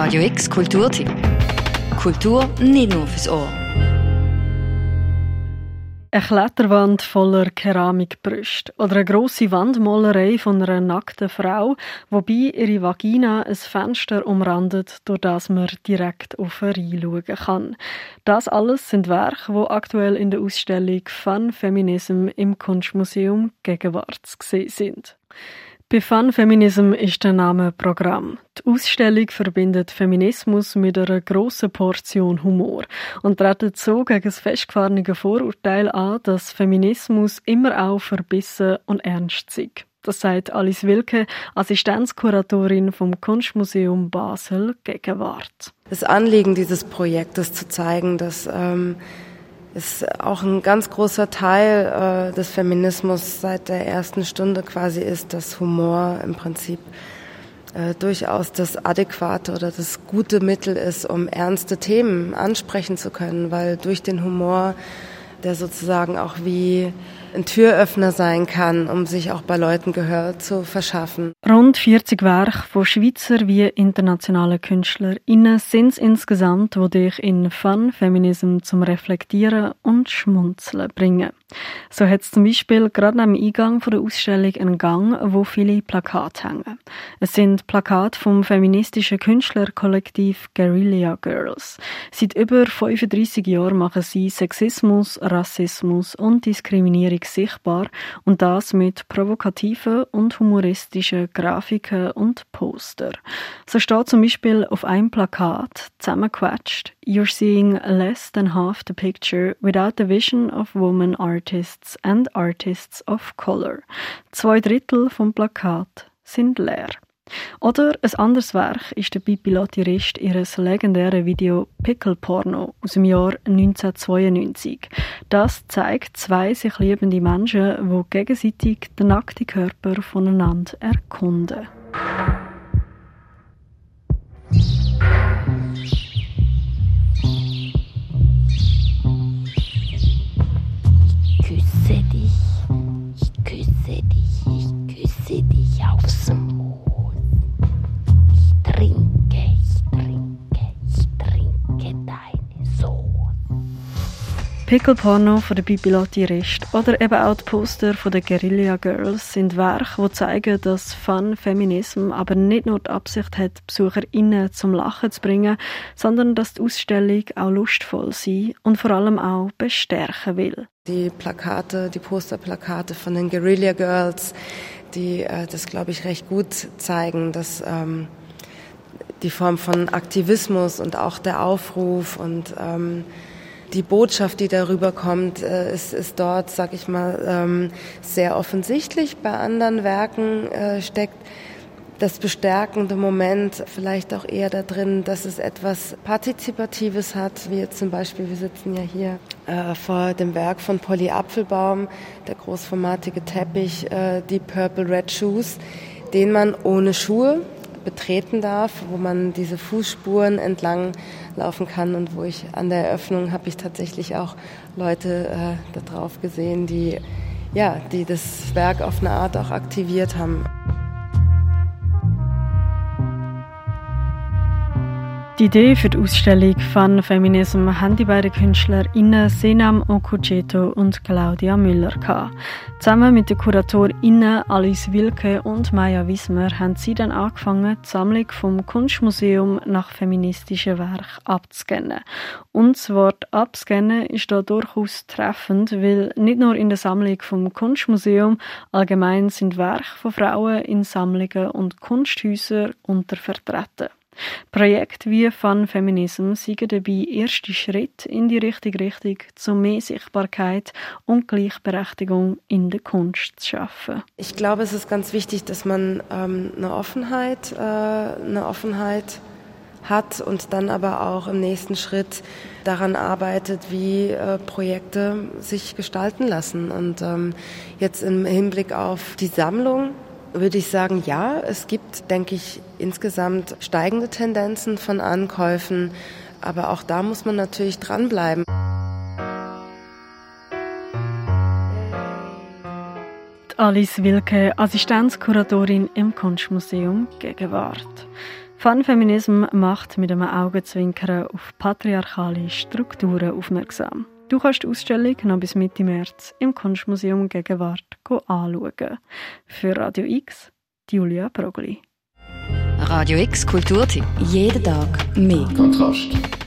Radio X Kulturtipp. Kultur nicht nur fürs Ohr. Eine Kletterwand voller Keramikbrüste oder eine grosse Wandmalerei von einer nackten Frau, wobei ihre Vagina ein Fenster umrandet, durch das man direkt auf reinschauen kann. Das alles sind Werke, die aktuell in der Ausstellung Fun Feminism im Kunstmuseum Gegenwart zu sehen sind. Bei Fun Feminism ist der Name Programm. Die Ausstellung verbindet Feminismus mit einer grossen Portion Humor und tretet so gegen das festgefahrene Vorurteil an, dass Feminismus immer auch verbissen und ernst sei. Das sagt Alice Wilke, Assistenzkuratorin vom Kunstmuseum Basel Gegenwart. Das Anliegen dieses Projektes zu zeigen, dass ähm, ist auch ein ganz großer Teil äh, des Feminismus seit der ersten Stunde quasi ist, dass Humor im Prinzip äh, durchaus das adäquate oder das gute Mittel ist, um ernste Themen ansprechen zu können, weil durch den Humor, der sozusagen auch wie ein Türöffner sein kann, um sich auch bei Leuten Gehör zu verschaffen. Rund 40 Werke von Schweizer wie internationalen KünstlerInnen sind es insgesamt, die dich in Fun Feminism zum Reflektieren und Schmunzeln bringen. So hat es zum Beispiel gerade am Eingang der Ausstellung einen Gang, wo viele Plakate hängen. Es sind Plakate vom feministischen Künstlerkollektiv Guerilla Girls. Seit über 35 Jahren machen sie Sexismus, Rassismus und Diskriminierung sichtbar und das mit provokativen und humoristischen Grafiken und Poster. So steht zum Beispiel auf einem Plakat zusammengequetscht You're seeing less than half the picture without the vision of woman artists and artists of color. Zwei Drittel vom Plakat sind leer. Oder ein anderes Werk ist der Bibi Lottirist ihres legendären Video Pickle Porno aus dem Jahr 1992. Das zeigt zwei sich liebende Menschen, die gegenseitig den nackten Körper voneinander erkunden. Pickle-Porno von der Bibilotti Rist oder eben auch die Poster von der Guerilla Girls sind Werke, die zeigen, dass Fun Feminism aber nicht nur die Absicht hat, BesucherInnen zum Lachen zu bringen, sondern dass die Ausstellung auch lustvoll sein und vor allem auch bestärken will. Die Plakate, die Posterplakate von den Guerilla Girls, die äh, das, glaube ich, recht gut zeigen, dass ähm, die Form von Aktivismus und auch der Aufruf und ähm, die Botschaft, die darüber kommt, äh, ist, ist dort, sag ich mal, ähm, sehr offensichtlich. Bei anderen Werken äh, steckt das bestärkende Moment vielleicht auch eher da drin, dass es etwas Partizipatives hat, wie jetzt zum Beispiel, wir sitzen ja hier äh, vor dem Werk von Polly Apfelbaum, der großformatige Teppich, äh, die Purple Red Shoes, den man ohne Schuhe betreten darf, wo man diese Fußspuren entlang laufen kann und wo ich an der Eröffnung habe ich tatsächlich auch Leute äh, da drauf gesehen, die ja, die das Werk auf eine Art auch aktiviert haben. Die Idee für die Ausstellung Fun Feminism haben die beiden KünstlerInnen Senam Okucheto und Claudia Müller gehabt. Zusammen mit den KuratorInnen Alice Wilke und Maya Wismer haben sie dann angefangen, die Sammlung vom Kunstmuseum nach feministischen Werken abzuscannen. Und das Wort abscannen ist da durchaus treffend, weil nicht nur in der Sammlung vom Kunstmuseum allgemein sind Werke von Frauen in Sammlungen und Kunsthäusern untervertreten. Projekte wie Fun Feminism seien dabei erste Schritt in die richtige Richtung, zu mehr Sichtbarkeit und Gleichberechtigung in der Kunst zu schaffen. Ich glaube, es ist ganz wichtig, dass man ähm, eine Offenheit, äh, eine Offenheit hat und dann aber auch im nächsten Schritt daran arbeitet, wie äh, Projekte sich gestalten lassen. Und ähm, jetzt im Hinblick auf die Sammlung würde ich sagen, ja, es gibt, denke ich, insgesamt steigende Tendenzen von Ankäufen, aber auch da muss man natürlich dranbleiben. Alice Wilke, Assistenzkuratorin im Kunstmuseum Gegenwart. Fun Feminism macht mit einem Augenzwinkern auf patriarchale Strukturen aufmerksam. Du kannst die Ausstellung noch bis Mitte März im Kunstmuseum Gegenwart anschauen. Für Radio X, Julia Brogli. Radio X Kulturtipp. Jeden Tag mehr. Kontrast.